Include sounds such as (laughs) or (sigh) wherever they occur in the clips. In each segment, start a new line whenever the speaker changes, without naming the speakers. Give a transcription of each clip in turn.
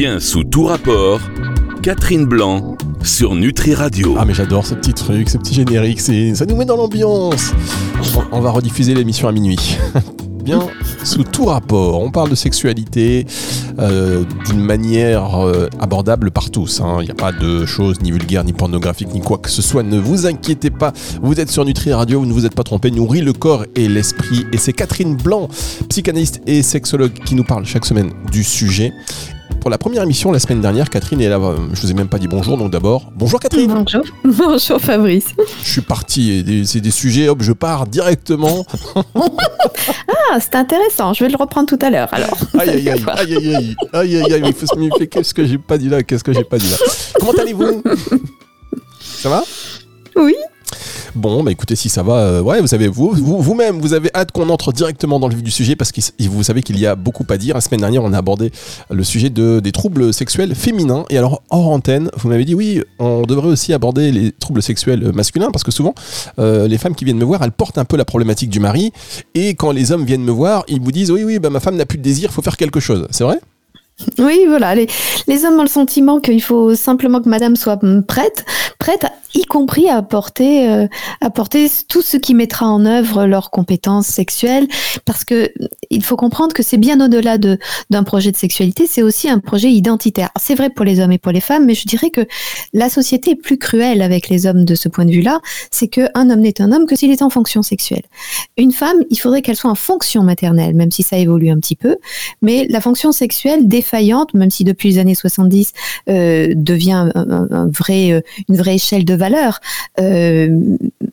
Bien sous tout rapport, Catherine Blanc sur Nutri Radio.
Ah mais j'adore ce petit truc, ce petit générique, ça nous met dans l'ambiance. On, on va rediffuser l'émission à minuit. (laughs) Bien sous tout rapport, on parle de sexualité euh, d'une manière euh, abordable par tous. hein. Il n'y a pas de choses ni vulgaires, ni pornographiques, ni quoi que ce soit. Ne vous inquiétez pas, vous êtes sur Nutri Radio, vous ne vous êtes pas trompé, nourrit le corps et l'esprit. Et c'est Catherine Blanc, psychanalyste et sexologue, qui nous parle chaque semaine du sujet. Pour la première émission la semaine dernière, Catherine est là. euh, Je vous ai même pas dit bonjour, donc d'abord, bonjour Catherine.
Bonjour. (laughs) Bonjour Fabrice.
Je suis parti, c'est des sujets, hop, je pars directement. (laughs)
Ah, c'est intéressant. Je vais le reprendre tout à l'heure. Alors.
Aïe aïe aïe, (laughs) aïe aïe aïe, aïe aïe aïe, il faut se méfier. Qu'est-ce que j'ai pas dit là Qu'est-ce que j'ai pas dit là Comment allez-vous? Ça va?
Oui.
Bon, bah écoutez, si ça va, euh, ouais, vous savez, vous, vous- vous-même, vous avez hâte qu'on entre directement dans le vif du sujet parce que vous savez qu'il y a beaucoup à dire. La semaine dernière, on a abordé le sujet de, des troubles sexuels féminins. Et alors, hors antenne, vous m'avez dit, oui, on devrait aussi aborder les troubles sexuels masculins parce que souvent, euh, les femmes qui viennent me voir, elles portent un peu la problématique du mari. Et quand les hommes viennent me voir, ils vous disent, oui, oui, bah, ma femme n'a plus de désir, faut faire quelque chose. C'est vrai?
Oui, voilà. Les, les hommes ont le sentiment qu'il faut simplement que madame soit prête, prête, y compris à apporter, euh, apporter tout ce qui mettra en œuvre leurs compétences sexuelles. Parce que il faut comprendre que c'est bien au-delà de, d'un projet de sexualité, c'est aussi un projet identitaire. C'est vrai pour les hommes et pour les femmes, mais je dirais que la société est plus cruelle avec les hommes de ce point de vue-là. C'est qu'un homme n'est un homme que s'il est en fonction sexuelle. Une femme, il faudrait qu'elle soit en fonction maternelle, même si ça évolue un petit peu. Mais la fonction sexuelle défaillante, même si depuis les années 70 euh, devient un vrai, euh, une vraie échelle de euh,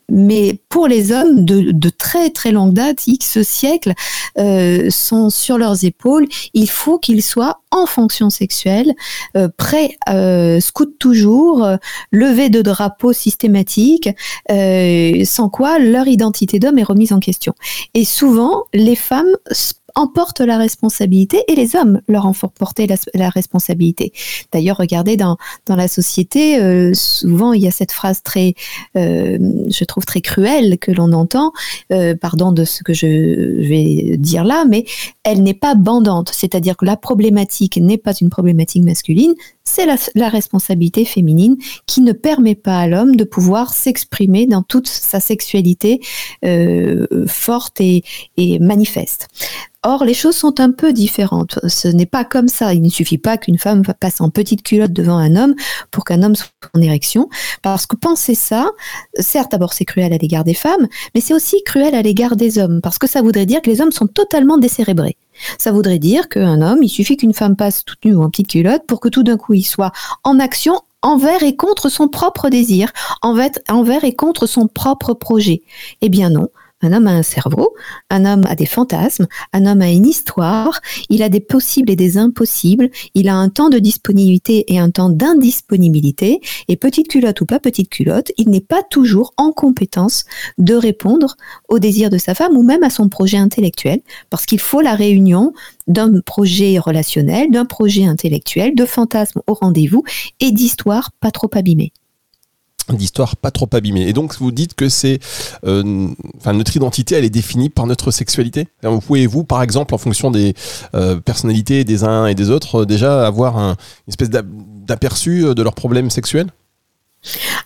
mais pour les hommes de, très très longue date, X siècles, euh, sont sur leurs épaules. Il faut qu'ils soient en fonction sexuelle, euh, prêts, euh, scout toujours, lever de drapeaux systématiques, euh, sans quoi leur identité d'homme est remise en question. Et souvent, les femmes s- emportent la responsabilité et les hommes leur en font porter la, la responsabilité. D'ailleurs, regardez dans, dans la société, euh, souvent il y a cette phrase très, euh, je trouve très cruelle que l'on entend, euh, pardon de ce que je vais dire là, mais elle n'est pas bandante, c'est-à-dire que la problématique n'est pas une problématique masculine, c'est la, responsabilité féminine qui ne permet pas à l'homme de pouvoir s'exprimer dans toute sa sexualité euh, forte et manifeste. Or, les choses sont un peu différentes. Ce n'est pas comme ça. Il ne suffit pas qu'une femme passe en petite culotte devant un homme pour qu'un homme soit en érection. Parce que penser ça, certes, d'abord, c'est cruel à l'égard des femmes, mais c'est aussi cruel à l'égard des hommes. Parce que ça voudrait dire que les hommes sont totalement décérébrés. Ça voudrait dire qu'un homme, il suffit qu'une femme passe toute nue ou en petite culotte pour que tout d'un coup il soit en action envers et contre son propre désir, envers, et contre son propre projet. Eh bien non. Un homme a un cerveau, un homme a des fantasmes, un homme a une histoire, il a des possibles et des impossibles, il a un temps de disponibilité et un temps d'indisponibilité, et petite culotte ou pas petite culotte, il n'est pas toujours en compétence de répondre au désir de sa femme ou même à son projet intellectuel, parce qu'il faut la réunion d'un projet relationnel, d'un projet intellectuel, de fantasmes au rendez-vous et d'histoires pas trop abîmées.
D'histoire pas trop abîmée. Et donc, vous dites que c'est, euh, enfin, notre identité, elle est définie par notre sexualité. Vous pouvez-vous, par exemple, en fonction des euh, personnalités des uns et des autres, euh, déjà avoir un, une espèce d'ap- d'aperçu de leurs problèmes sexuels?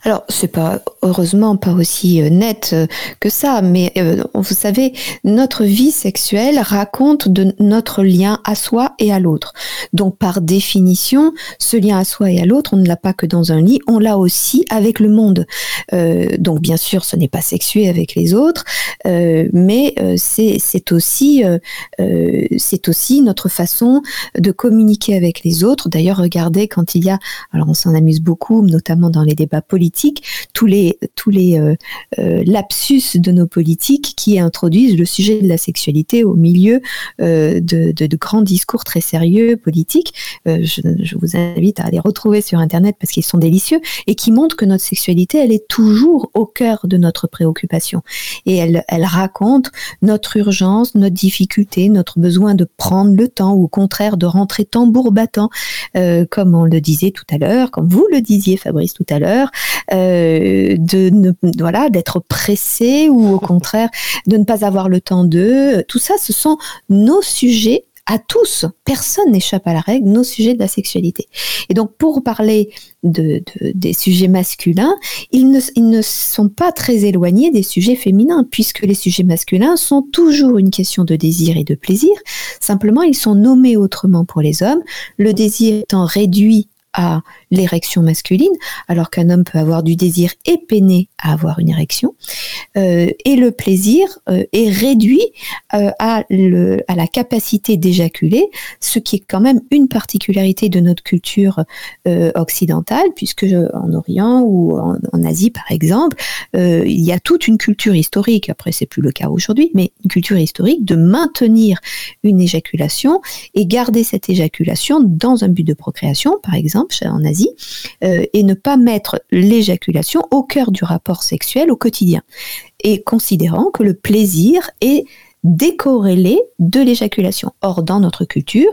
Alors, c'est pas heureusement pas aussi euh, net euh, que ça, mais euh, vous savez, notre vie sexuelle raconte de notre lien à soi et à l'autre. Donc, par définition, ce lien à soi et à l'autre, on ne l'a pas que dans un lit, on l'a aussi avec le monde. Donc, bien sûr, ce n'est pas sexué avec les autres, mais c'est aussi c'est aussi notre façon de communiquer avec les autres. D'ailleurs, regardez quand il y a, alors on s'en amuse beaucoup, notamment dans les débats politiques, tous les tous les euh, euh, lapsus de nos politiques qui introduisent le sujet de la sexualité au milieu euh, de, de, grands discours très sérieux politiques. Je, je vous invite à les retrouver sur internet parce qu'ils sont délicieux et qui montrent que notre sexualité, elle est toujours au cœur de notre préoccupation et elle elle raconte notre urgence, notre difficulté, notre besoin de prendre le temps ou au contraire de rentrer tambour battant, comme on le disait tout à l'heure, comme vous le disiez Fabrice tout à l'heure, euh, de ne, voilà d'être pressé ou au (laughs) contraire de ne pas avoir le temps de. Tout ça, ce sont nos sujets à tous, personne n'échappe à la règle, nos sujets de la sexualité. Et donc pour parler de, des sujets masculins, ils ne, ils ne sont pas très éloignés des sujets féminins, puisque les sujets masculins sont toujours une question de désir et de plaisir. Simplement, ils sont nommés autrement pour les hommes, le désir étant réduit à l'érection masculine, alors qu'un homme peut avoir du désir et peiner à avoir une érection. Euh, et le plaisir euh, est réduit euh, à, le, à la capacité d'éjaculer, ce qui est quand même une particularité de notre culture occidentale, puisque en Orient ou en, en Asie, par exemple, il y a toute une culture historique, après c'est plus le cas aujourd'hui, mais une culture historique de maintenir une éjaculation et garder cette éjaculation dans un but de procréation, par exemple, en Asie euh, et ne pas mettre l'éjaculation au cœur du rapport sexuel au quotidien. Et considérant que le plaisir est décorrélé de l'éjaculation. Or, dans notre culture,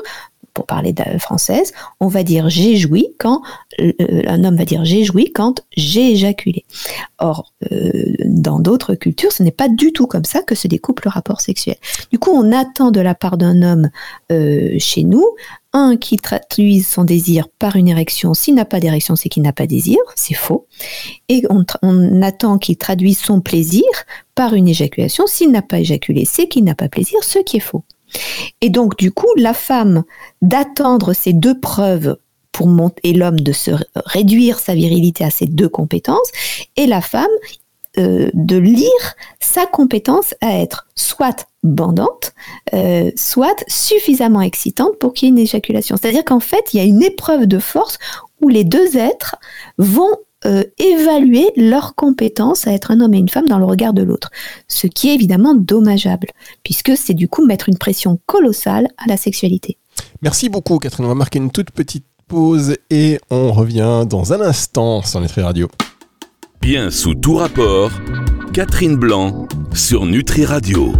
pour parler française, on va dire j'ai joui quand euh, un homme va dire j'ai joui quand j'ai éjaculé. Or, euh, dans d'autres cultures, ce n'est pas du tout comme ça que se découpe le rapport sexuel. Du coup, on attend de la part d'un homme chez nous un qui traduise son désir par une érection. S'il n'a pas d'érection, c'est qu'il n'a pas désir. C'est faux. Et on, attend qu'il traduise son plaisir par une éjaculation. S'il n'a pas éjaculé, c'est qu'il n'a pas plaisir, ce qui est faux. Et donc, du coup, la femme d'attendre ces deux preuves pour monter, et l'homme de se réduire sa virilité à ces deux compétences, et la femme euh, de lire sa compétence à être soit bandante, euh, soit suffisamment excitante pour qu'il y ait une éjaculation. C'est-à-dire qu'en fait, il y a une épreuve de force où les deux êtres vont euh, évaluer leur compétence à être un homme et une femme dans le regard de l'autre. Ce qui est évidemment dommageable, puisque c'est du coup mettre une pression colossale à la sexualité.
Merci beaucoup Catherine. On va marquer une toute petite pause et on revient dans un instant sur Nutri Radio.
Bien sous tout rapport, Catherine Blanc sur Nutri Radio.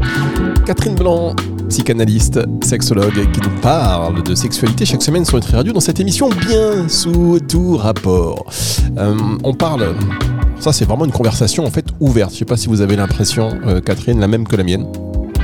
Catherine Blanc, psychanalyste, sexologue, qui nous parle de sexualité chaque semaine sur Nutri Radio dans cette émission Bien sous tout rapport. Euh, on parle. Ça, c'est vraiment une conversation en fait ouverte. Je ne sais pas si vous avez l'impression, euh, Catherine, la même que la mienne.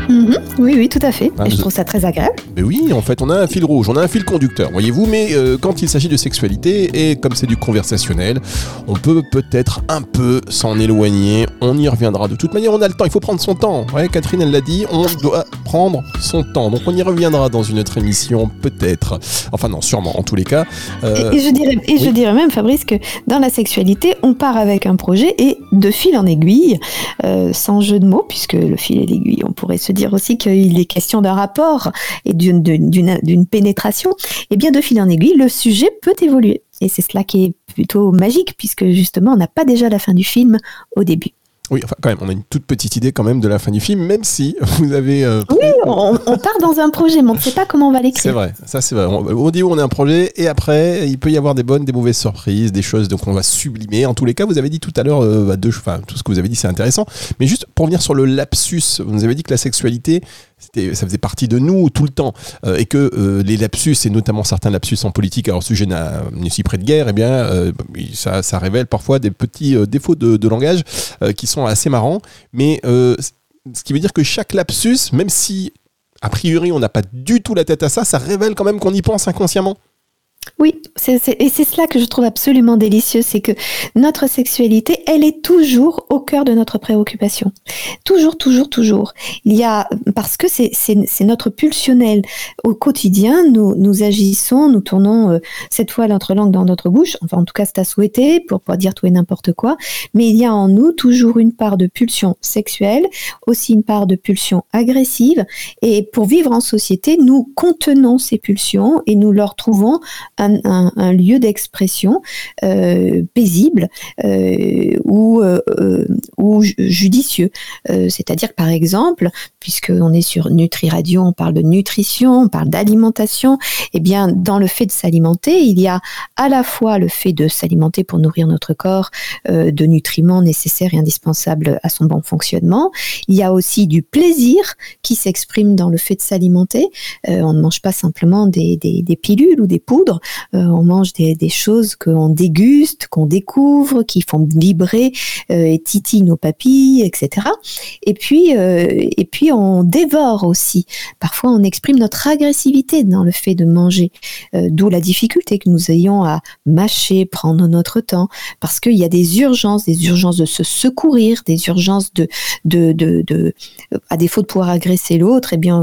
Mhm. Oui, oui, tout à fait. Ah, et je trouve ça très agréable.
Mais oui, en fait, on a un fil rouge, on a un fil conducteur, voyez-vous. Mais euh, quand il s'agit de sexualité, et comme c'est du conversationnel, on peut peut-être un peu s'en éloigner. On y reviendra. De toute manière, on a le temps, il faut prendre son temps. Ouais, Catherine, elle l'a dit, on doit prendre son temps. Donc on y reviendra dans une autre émission, peut-être. Enfin non, sûrement, en tous les cas.
Euh, et, je dirais, et je dirais même, Fabrice, que dans la sexualité, on part avec un projet et de fil en aiguille, euh, sans jeu de mots, puisque le fil et l'aiguille, on pourrait se dire aussi qu'il est question d'un rapport et d'une pénétration, et eh bien de fil en aiguille, le sujet peut évoluer. Et c'est cela qui est plutôt magique, puisque justement, on n'a pas déjà la fin du film au début.
Oui, enfin, quand même, on a une toute petite idée quand même de la fin du film, même si (laughs) vous avez.
Euh, oui, on, part dans un projet, mais on ne sait pas comment on va l'écrire.
C'est vrai, ça c'est vrai. On, dit où on est un projet, et après, il peut y avoir des bonnes, des mauvaises surprises, des choses donc on va sublimer. En tous les cas, vous avez dit tout à l'heure, euh, bah, deux, enfin, tout ce que vous avez dit, c'est intéressant. Mais juste pour venir sur le lapsus, vous nous avez dit que la sexualité, ça faisait partie de nous tout le temps, euh, et que euh, les lapsus, et notamment certains lapsus en politique, alors sujet n'est si près de guerre, eh bien, euh, ça, révèle parfois des petits défauts de, langage qui sont assez marrants, mais ce qui veut dire que chaque lapsus, même si a priori on n'a pas du tout la tête à ça, ça révèle quand même qu'on y pense inconsciemment.
Oui, et c'est cela que je trouve absolument délicieux, c'est que notre sexualité, elle est toujours au cœur de notre préoccupation. Toujours, toujours, toujours. Il y a, parce que c'est notre pulsionnel. Au quotidien, nous, nous agissons, nous tournons euh, cette fois notre langue dans notre bouche, enfin en tout cas c'est à souhaiter pour pouvoir dire tout et n'importe quoi, mais il y a en nous toujours une part de pulsion sexuelle, aussi une part de pulsion agressive, et pour vivre en société, nous contenons ces pulsions et nous leur trouvons un, lieu d'expression euh, paisible euh, ou, euh, ou judicieux. C'est-à-dire que par exemple, puisqu'on est sur Nutri Radio, on parle de nutrition, on parle d'alimentation, eh bien dans le fait de s'alimenter, il y a à la fois le fait de s'alimenter pour nourrir notre corps de nutriments nécessaires et indispensables à son bon fonctionnement. Il y a aussi du plaisir qui s'exprime dans le fait de s'alimenter. on ne mange pas simplement des, des, des, pilules ou des poudres, on mange des, choses qu'on déguste, qu'on découvre, qui font vibrer et titillent nos papilles, etc. Et puis, et puis on dévore aussi. Parfois, on exprime notre agressivité dans le fait de manger, d'où la difficulté que nous ayons à mâcher, prendre notre temps, parce qu'il y a des urgences, des urgences de se secourir, des urgences de, à défaut de pouvoir agresser l'autre, eh bien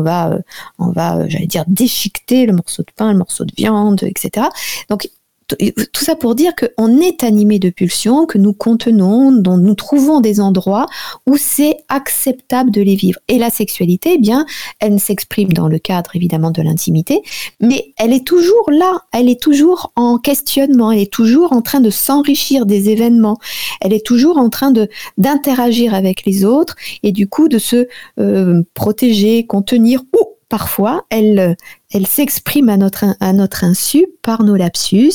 on va, j'allais dire, déchiqueter le morceau de pain, le morceau de viande, Donc tout ça pour dire qu'on est animé de pulsions, que nous contenons, dont nous trouvons des endroits où c'est acceptable de les vivre. Et la sexualité, eh bien, elle s'exprime dans le cadre évidemment de l'intimité, mais elle est toujours là, elle est toujours en questionnement, elle est toujours en train de s'enrichir des événements, elle est toujours en train d'interagir avec les autres et du coup de se euh, protéger, contenir ou parfois, elle, elle s'exprime à notre, insu par nos lapsus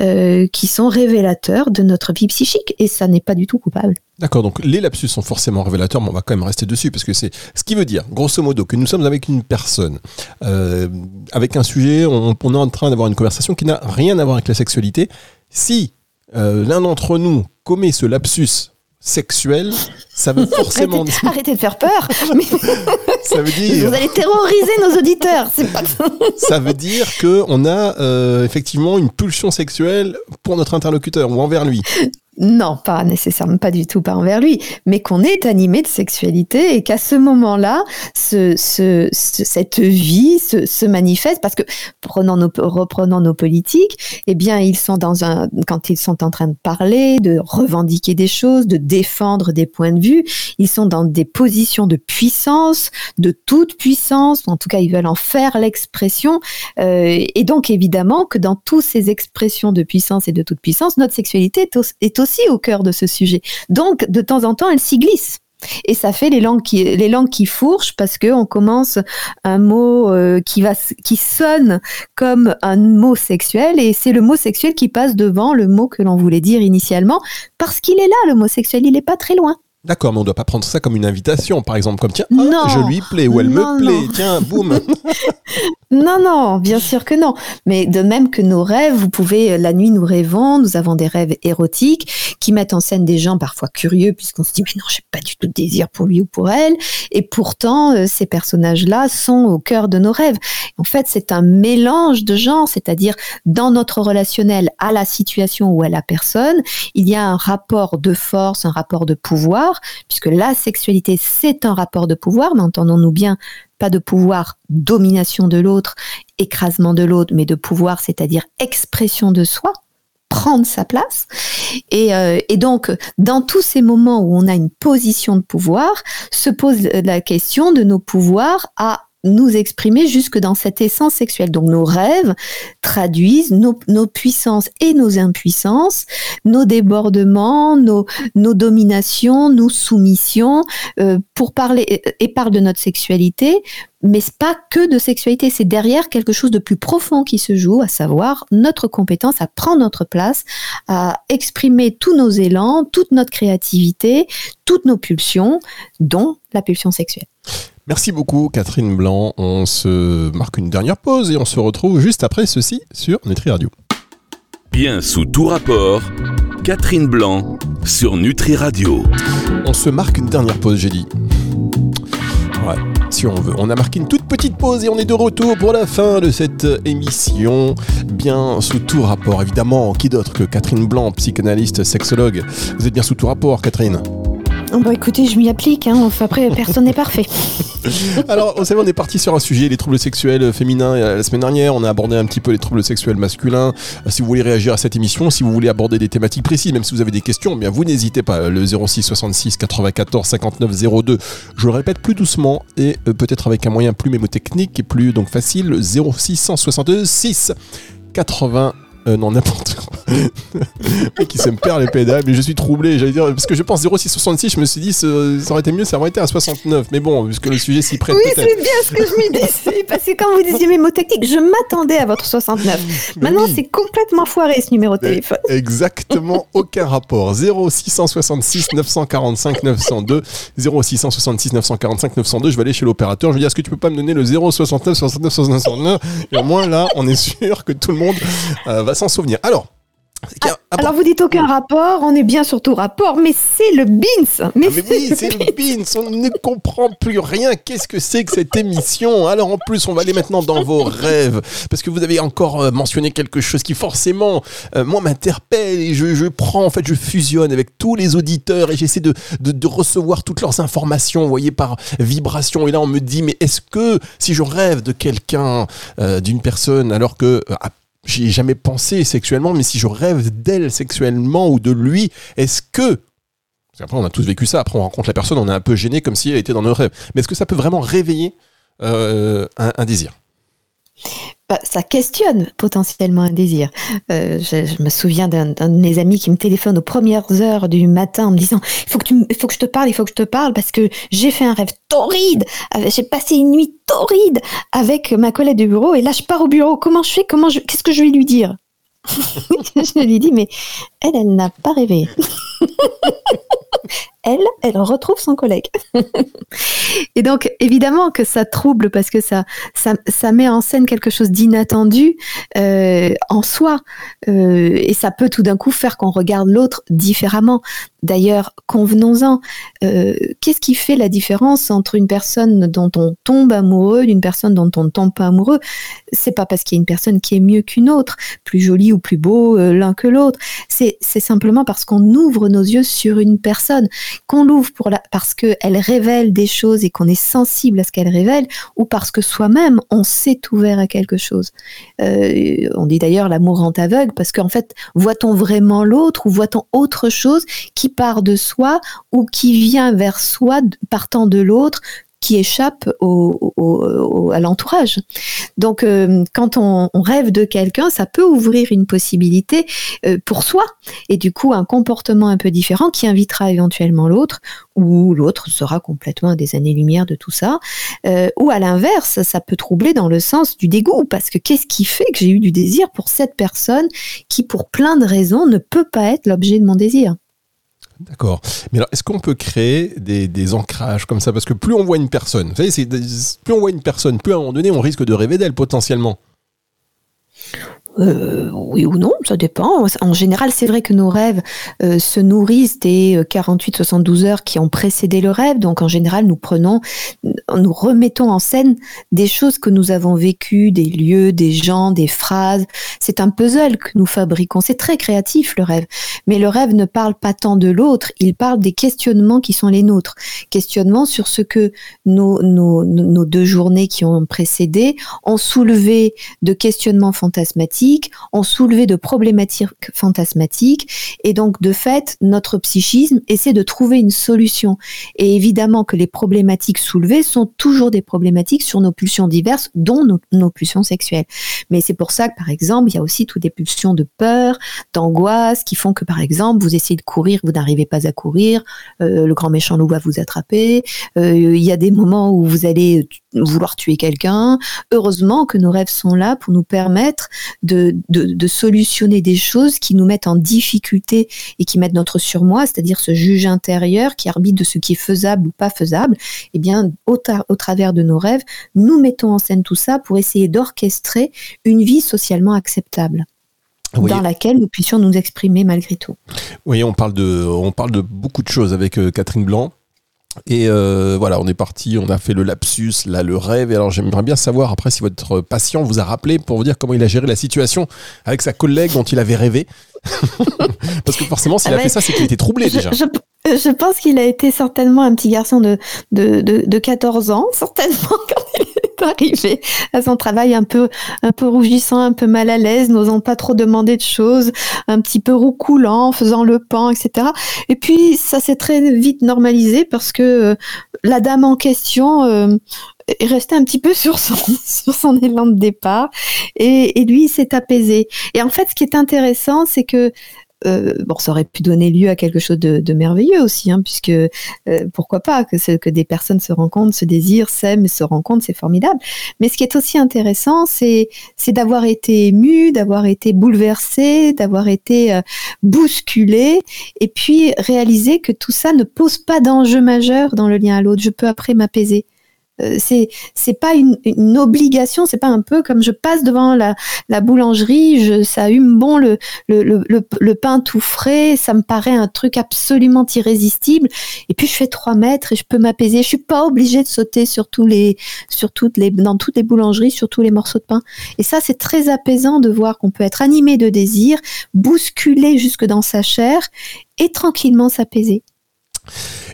euh, qui sont révélateurs de notre vie psychique et ça n'est pas du tout coupable.
D'accord, donc les lapsus sont forcément révélateurs, mais on va quand même rester dessus parce que c'est ce qui veut dire, grosso modo, que nous sommes avec une personne, euh, avec un sujet, on, est en train d'avoir une conversation qui n'a rien à voir avec la sexualité. Si euh, l'un d'entre nous commet ce lapsus sexuel, ça veut (laughs) forcément
arrêtez, arrêtez de faire peur. (laughs)
ça veut dire.
Vous allez terroriser nos auditeurs. Pas... (laughs)
ça veut dire que on a euh, effectivement une pulsion sexuelle pour notre interlocuteur ou envers lui.
Non, pas nécessairement, pas du tout, pas envers lui, mais qu'on est animé de sexualité et qu'à ce moment-là, ce, ce, cette vie se, manifeste parce que prenant nos, reprenant nos politiques, eh bien, ils sont dans un, quand ils sont en train de parler, de revendiquer des choses, de défendre des points de vue, ils sont dans des positions de puissance, de toute puissance, en tout cas, ils veulent en faire l'expression, euh, et donc évidemment que dans toutes ces expressions de puissance et de toute puissance, notre sexualité est, est aussi au cœur de ce sujet. Donc, de temps en temps, elle s'y glisse. Et ça fait les langues qui, les langues qui fourchent parce qu'on commence un mot euh, qui, va, qui sonne comme un mot sexuel et c'est le mot sexuel qui passe devant le mot que l'on voulait dire initialement parce qu'il est là, le mot sexuel, il n'est pas très loin.
D'accord, mais on ne doit pas prendre ça comme une invitation, par exemple, comme tiens, je lui plais ou elle me plaît, tiens, boum. (laughs)
non, non, bien sûr que non. Mais de même que nos rêves, vous pouvez, euh, la nuit, nous rêvons, nous avons des rêves érotiques qui mettent en scène des gens parfois curieux, puisqu'on se dit, mais non, j'ai pas du tout de désir pour lui ou pour elle. Et pourtant, euh, ces personnages-là sont au cœur de nos rêves. En fait, c'est un mélange de gens, c'est-à-dire dans notre relationnel à la situation ou à la personne, il y a un rapport de force, un rapport de pouvoir puisque la sexualité, c'est un rapport de pouvoir, mais entendons-nous bien, pas de pouvoir domination de l'autre, écrasement de l'autre, mais de pouvoir, c'est-à-dire expression de soi, prendre sa place. Et, euh, et, donc, dans tous ces moments où on a une position de pouvoir, se pose la question de nos pouvoirs à nous exprimer jusque dans cette essence sexuelle. Donc nos rêves traduisent nos, nos puissances et nos impuissances, nos débordements, nos, nos dominations, nos soumissions, euh, pour parler et parlent de notre sexualité, mais c'est pas que de sexualité, c'est derrière quelque chose de plus profond qui se joue, à savoir notre compétence à prendre notre place, à exprimer tous nos élans, toute notre créativité, toutes nos pulsions, dont la pulsion sexuelle.
Merci beaucoup Catherine Blanc. On se marque une dernière pause et on se retrouve juste après ceci sur Nutri Radio.
Bien sous tout rapport, Catherine Blanc sur Nutri Radio.
On se marque une dernière pause, j'ai dit. Ouais, si on veut. On a marqué une toute petite pause et on est de retour pour la fin de cette émission. Bien sous tout rapport, évidemment. Qui d'autre que Catherine Blanc, psychanalyste, sexologue? Vous êtes bien sous tout rapport, Catherine
Bon, bah, écoutez, je m'y applique. Hein. après, personne n'est parfait. (laughs)
Alors, vous savez, on est parti sur un sujet, les troubles sexuels féminins. Euh, la semaine dernière, on a abordé un petit peu les troubles sexuels masculins. Euh, si vous voulez réagir à cette émission, si vous voulez aborder des thématiques précises, même si vous avez des questions, eh bien vous n'hésitez pas. Le 06 66 94 59 02. Je le répète plus doucement et euh, peut-être avec un moyen plus mémotechnique et plus donc facile. 06 162 6 80. Non, n'importe quoi. (laughs) qui se me perd les pédales, mais je suis troublé, j'allais dire, parce que je pense 0666, je me suis dit, ça aurait été mieux, ça aurait été à 69, mais bon, puisque le sujet s'y prête
Oui, c'est bien ce que je me disais, parce que quand vous disiez mes mots techniques, je m'attendais à votre 69. Maintenant, c'est complètement foiré ce numéro de téléphone. (laughs)
Exactement, aucun rapport. 0666 945 902, 0666 945 902, je vais aller chez l'opérateur, je vais dire, est-ce que tu peux pas me donner le 069 69 69 Et au moins là, on est sûr que tout le monde euh, va s'en souvenir. Alors,
ah, alors vous dites aucun rapport, on est bien surtout rapport, mais c'est le BINS.
Mais, ah, oui, c'est le BINS, on ne comprend plus rien. Qu'est-ce que c'est que cette émission? Alors en plus, on va aller maintenant dans vos rêves, parce que vous avez encore euh, mentionné quelque chose qui forcément, euh, moi, m'interpelle et je, je, prends, en fait, je fusionne avec tous les auditeurs et j'essaie de, de, recevoir toutes leurs informations, vous voyez, par vibration. Et là, on me dit, mais est-ce que si je rêve de quelqu'un, euh, d'une personne, alors que j'ai jamais pensé sexuellement, mais si je rêve d'elle sexuellement ou de lui, est-ce que après, on a tous vécu ça. Après, on rencontre la personne, on est un peu gêné comme si elle était dans nos rêves. Mais est-ce que ça peut vraiment réveiller euh, un, désir?
Bah, ça questionne potentiellement un désir. Euh, je, me souviens d'un de mes amis qui me téléphone aux premières heures du matin en me disant il faut que tu, faut que je te parle, il faut que je te parle parce que j'ai fait un rêve torride. J'ai passé une nuit torride avec ma collègue de bureau et là je pars au bureau. Comment je fais? Comment je, qu'est-ce que je vais lui dire? (laughs) Je lui dis mais elle, elle n'a pas rêvé. (laughs) elle, retrouve son collègue. et donc, évidemment que ça trouble parce que ça, ça, met en scène quelque chose d'inattendu euh, en soi. Euh, et ça peut tout d'un coup faire qu'on regarde l'autre différemment. D'ailleurs, convenons-en, euh, qu'est-ce qui fait la différence entre une personne dont on tombe amoureux d'une personne dont on ne tombe pas amoureux? C'est pas parce qu'il y a une personne qui est mieux qu'une autre, plus jolie ou plus beau l'un que l'autre. C'est simplement parce qu'on ouvre nos yeux sur une personne qu'on l'ouvre pour la, parce qu'elle révèle des choses et qu'on est sensible à ce qu'elle révèle, ou parce que soi-même, on s'est ouvert à quelque chose. Euh, on dit d'ailleurs l'amour rend aveugle, parce qu'en fait, voit-on vraiment l'autre ou voit-on autre chose qui part de soi ou qui vient vers soi partant de l'autre qui échappe au, à l'entourage. Donc, euh, quand on, rêve de quelqu'un, ça peut ouvrir une possibilité euh, pour soi, et du coup un comportement un peu différent qui invitera éventuellement l'autre, ou l'autre sera complètement à des années-lumière de tout ça, euh, ou à l'inverse, ça peut troubler dans le sens du dégoût, parce que qu'est-ce qui fait que j'ai eu du désir pour cette personne qui, pour plein de raisons, ne peut pas être l'objet de mon désir?
D'accord. Mais alors, est-ce qu'on peut créer des, ancrages comme ça? Parce que plus on voit une personne, vous savez, plus on voit une personne, plus à un moment donné, on risque de rêver d'elle potentiellement.
Euh, oui ou non, ça dépend. En général, c'est vrai que nos rêves euh, se nourrissent des 48-72 euh, heures qui ont précédé le rêve. Donc, en général, nous prenons, nous remettons en scène des choses que nous avons vécues, des lieux, des gens, des phrases. C'est un puzzle que nous fabriquons. C'est très créatif, le rêve. Mais le rêve ne parle pas tant de l'autre, il parle des questionnements qui sont les nôtres. Questionnements sur ce que nos, nos, deux journées qui ont précédé ont soulevé de questionnements fantasmatiques ont soulevé de problématiques fantasmatiques et donc de fait notre psychisme essaie de trouver une solution. Et évidemment que les problématiques soulevées sont toujours des problématiques sur nos pulsions diverses, dont nos, pulsions sexuelles. Mais c'est pour ça que par exemple il y a aussi toutes des pulsions de peur, d'angoisse qui font que par exemple vous essayez de courir, vous n'arrivez pas à courir, euh, le grand méchant loup va vous attraper. Euh, il y a des moments où vous allez vouloir tuer quelqu'un. Heureusement que nos rêves sont là pour nous permettre de, de, solutionner des choses qui nous mettent en difficulté et qui mettent notre surmoi, c'est-à-dire ce juge intérieur qui arbitre de ce qui est faisable ou pas faisable. Eh bien, au, au travers de nos rêves, nous mettons en scène tout ça pour essayer d'orchestrer une vie socialement acceptable. dans laquelle nous puissions nous exprimer malgré tout.
Oui, on parle de, on parle de beaucoup de choses avec euh, Catherine Blanc. Et euh, voilà, on est parti, on a fait le lapsus, là, le rêve. Et alors, j'aimerais bien savoir après si votre patient vous a rappelé pour vous dire comment il a géré la situation avec sa collègue dont il avait rêvé. (laughs) Parce que forcément, s'il a ah fait ça, c'est qu'il était troublé déjà.
Je, pense qu'il a été certainement un petit garçon de, de, de, de 14 ans, (laughs) certainement, quand il arrivé à son travail un peu, un peu rougissant, un peu mal à l'aise, n'osant pas trop demander de choses, un petit peu roucoulant, faisant le pan, etc. Et puis ça s'est très vite normalisé parce que euh, la dame en question euh, est resté un petit peu sur son, (laughs) sur son élan de départ et, et lui, il s'est apaisé. Et en fait, ce qui est intéressant, c'est que euh, bon, ça aurait pu donner lieu à quelque chose de, merveilleux aussi, hein, puisque euh, pourquoi pas que, des personnes se rencontrent, se désirent, s'aiment, se rencontrent, c'est formidable. Mais ce qui est aussi intéressant, c'est c'est d'avoir été ému, d'avoir été bouleversé, d'avoir été euh, bousculé, et puis réaliser que tout ça ne pose pas d'enjeu majeur dans le lien à l'autre. Je peux après m'apaiser. Euh, c'est c'est pas une, une obligation, c'est pas un peu comme je passe devant la, la boulangerie, je, ça hume bon le, le, le, le, pain tout frais, ça me paraît un truc absolument irrésistible. Et puis je fais trois mètres et je peux m'apaiser. Je suis pas obligée de sauter sur tous les, sur toutes les, dans toutes les boulangeries, sur tous les morceaux de pain. Et ça, c'est très apaisant de voir qu'on peut être animé de désir, bousculé jusque dans sa chair et tranquillement s'apaiser.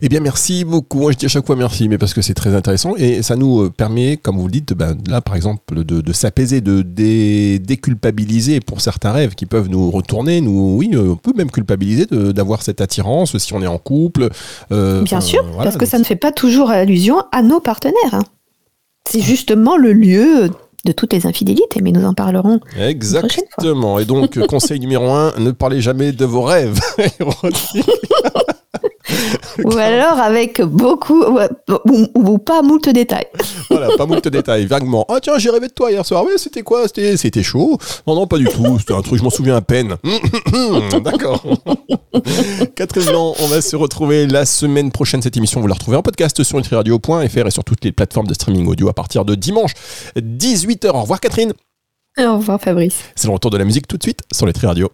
Eh bien, merci beaucoup. Moi, je dis à chaque fois merci, mais parce que c'est très intéressant et ça nous euh, permet, comme vous le dites, ben, là, par exemple, de, de s'apaiser, de dé, déculpabiliser pour certains rêves qui peuvent nous retourner. Nous, oui, euh, on peut même culpabiliser d'avoir cette attirance si on est en couple.
Euh, bien sûr, voilà, parce que ça ne fait pas toujours allusion à nos partenaires. Hein. C'est justement le lieu de toutes les infidélités, mais nous en parlerons.
Exactement. Et donc, (laughs) conseil numéro un, ne parlez jamais de vos rêves (laughs)
ou alors avec beaucoup, ou, ou, pas moult détails.
voilà, pas moult détails, vaguement. Ah tiens, j'ai rêvé de toi hier soir. Ouais, c'était quoi? C'était chaud Non, non, pas du tout. C'était un truc, je m'en souviens à peine. (laughs) D'accord. Catherine on va se retrouver la semaine prochaine. Cette émission, vous la retrouvez en podcast sur nutriradio.fr et sur toutes les plateformes de streaming audio à partir de dimanche 18h. Au revoir Catherine.
Au revoir Fabrice.
C'est le retour de la musique tout de suite sur les Radio.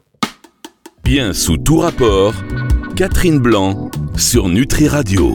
Bien sous tout rapport, Catherine Blanc sur Nutri Radio.